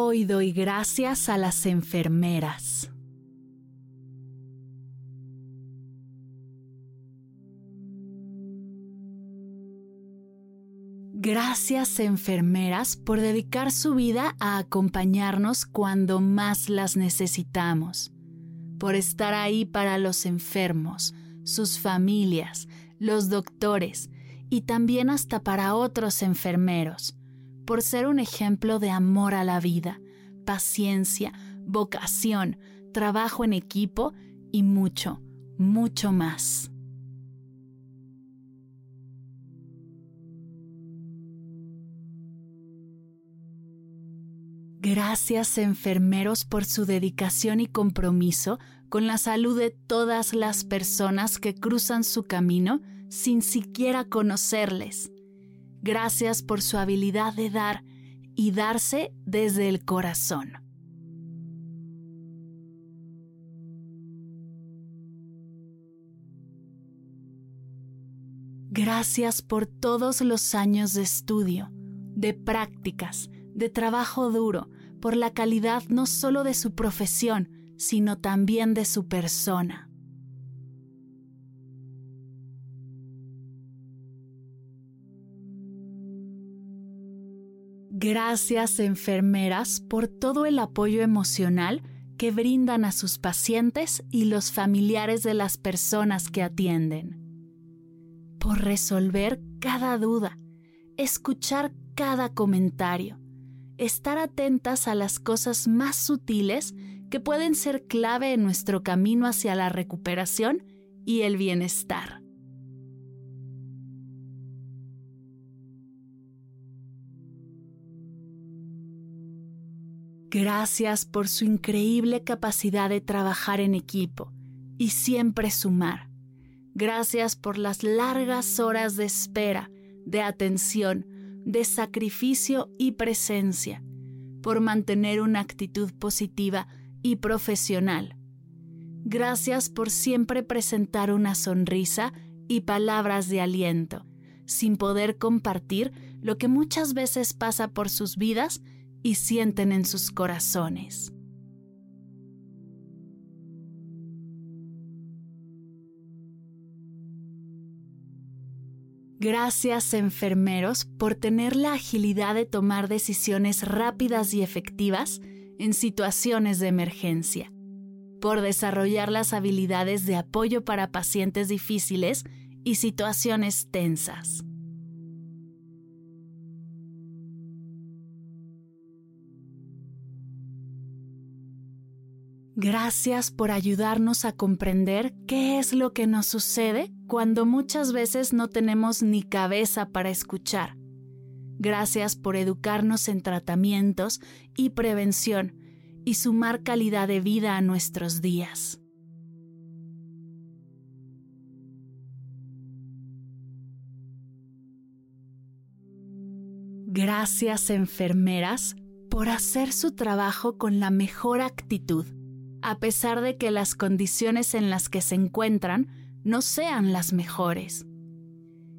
Hoy doy gracias a las enfermeras. Gracias enfermeras por dedicar su vida a acompañarnos cuando más las necesitamos, por estar ahí para los enfermos, sus familias, los doctores y también hasta para otros enfermeros por ser un ejemplo de amor a la vida, paciencia, vocación, trabajo en equipo y mucho, mucho más. Gracias enfermeros por su dedicación y compromiso con la salud de todas las personas que cruzan su camino sin siquiera conocerles. Gracias por su habilidad de dar y darse desde el corazón. Gracias por todos los años de estudio, de prácticas, de trabajo duro, por la calidad no solo de su profesión, sino también de su persona. Gracias enfermeras por todo el apoyo emocional que brindan a sus pacientes y los familiares de las personas que atienden. Por resolver cada duda, escuchar cada comentario, estar atentas a las cosas más sutiles que pueden ser clave en nuestro camino hacia la recuperación y el bienestar. Gracias por su increíble capacidad de trabajar en equipo y siempre sumar. Gracias por las largas horas de espera, de atención, de sacrificio y presencia, por mantener una actitud positiva y profesional. Gracias por siempre presentar una sonrisa y palabras de aliento, sin poder compartir lo que muchas veces pasa por sus vidas y sienten en sus corazones. Gracias enfermeros por tener la agilidad de tomar decisiones rápidas y efectivas en situaciones de emergencia, por desarrollar las habilidades de apoyo para pacientes difíciles y situaciones tensas. Gracias por ayudarnos a comprender qué es lo que nos sucede cuando muchas veces no tenemos ni cabeza para escuchar. Gracias por educarnos en tratamientos y prevención y sumar calidad de vida a nuestros días. Gracias enfermeras por hacer su trabajo con la mejor actitud a pesar de que las condiciones en las que se encuentran no sean las mejores.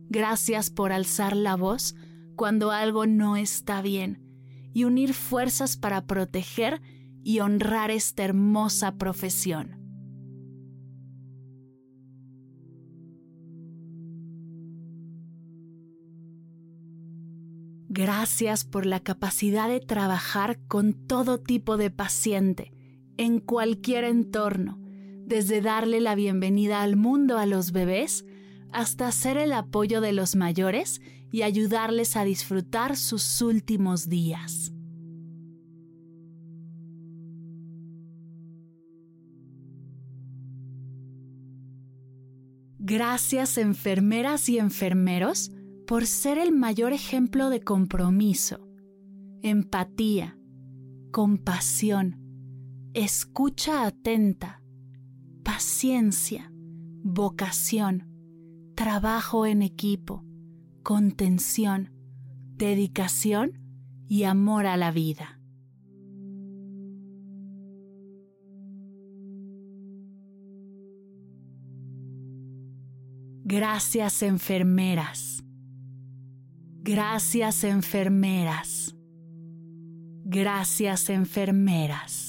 Gracias por alzar la voz cuando algo no está bien y unir fuerzas para proteger y honrar esta hermosa profesión. Gracias por la capacidad de trabajar con todo tipo de paciente en cualquier entorno, desde darle la bienvenida al mundo a los bebés hasta ser el apoyo de los mayores y ayudarles a disfrutar sus últimos días. Gracias enfermeras y enfermeros por ser el mayor ejemplo de compromiso, empatía, compasión, escucha atenta, paciencia, vocación, trabajo en equipo, contención, dedicación y amor a la vida. Gracias enfermeras. Gracias enfermeras. Gracias enfermeras.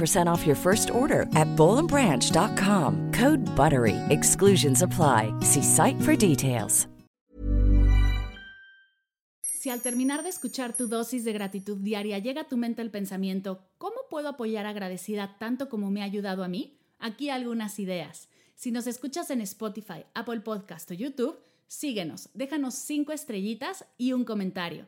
15% off your first order at. Code BUTTERY. Exclusions apply. See site for details. Si al terminar de escuchar tu dosis de gratitud diaria llega a tu mente el pensamiento, ¿cómo puedo apoyar agradecida tanto como me ha ayudado a mí? Aquí algunas ideas. Si nos escuchas en Spotify, Apple Podcast o YouTube, síguenos, déjanos cinco estrellitas y un comentario.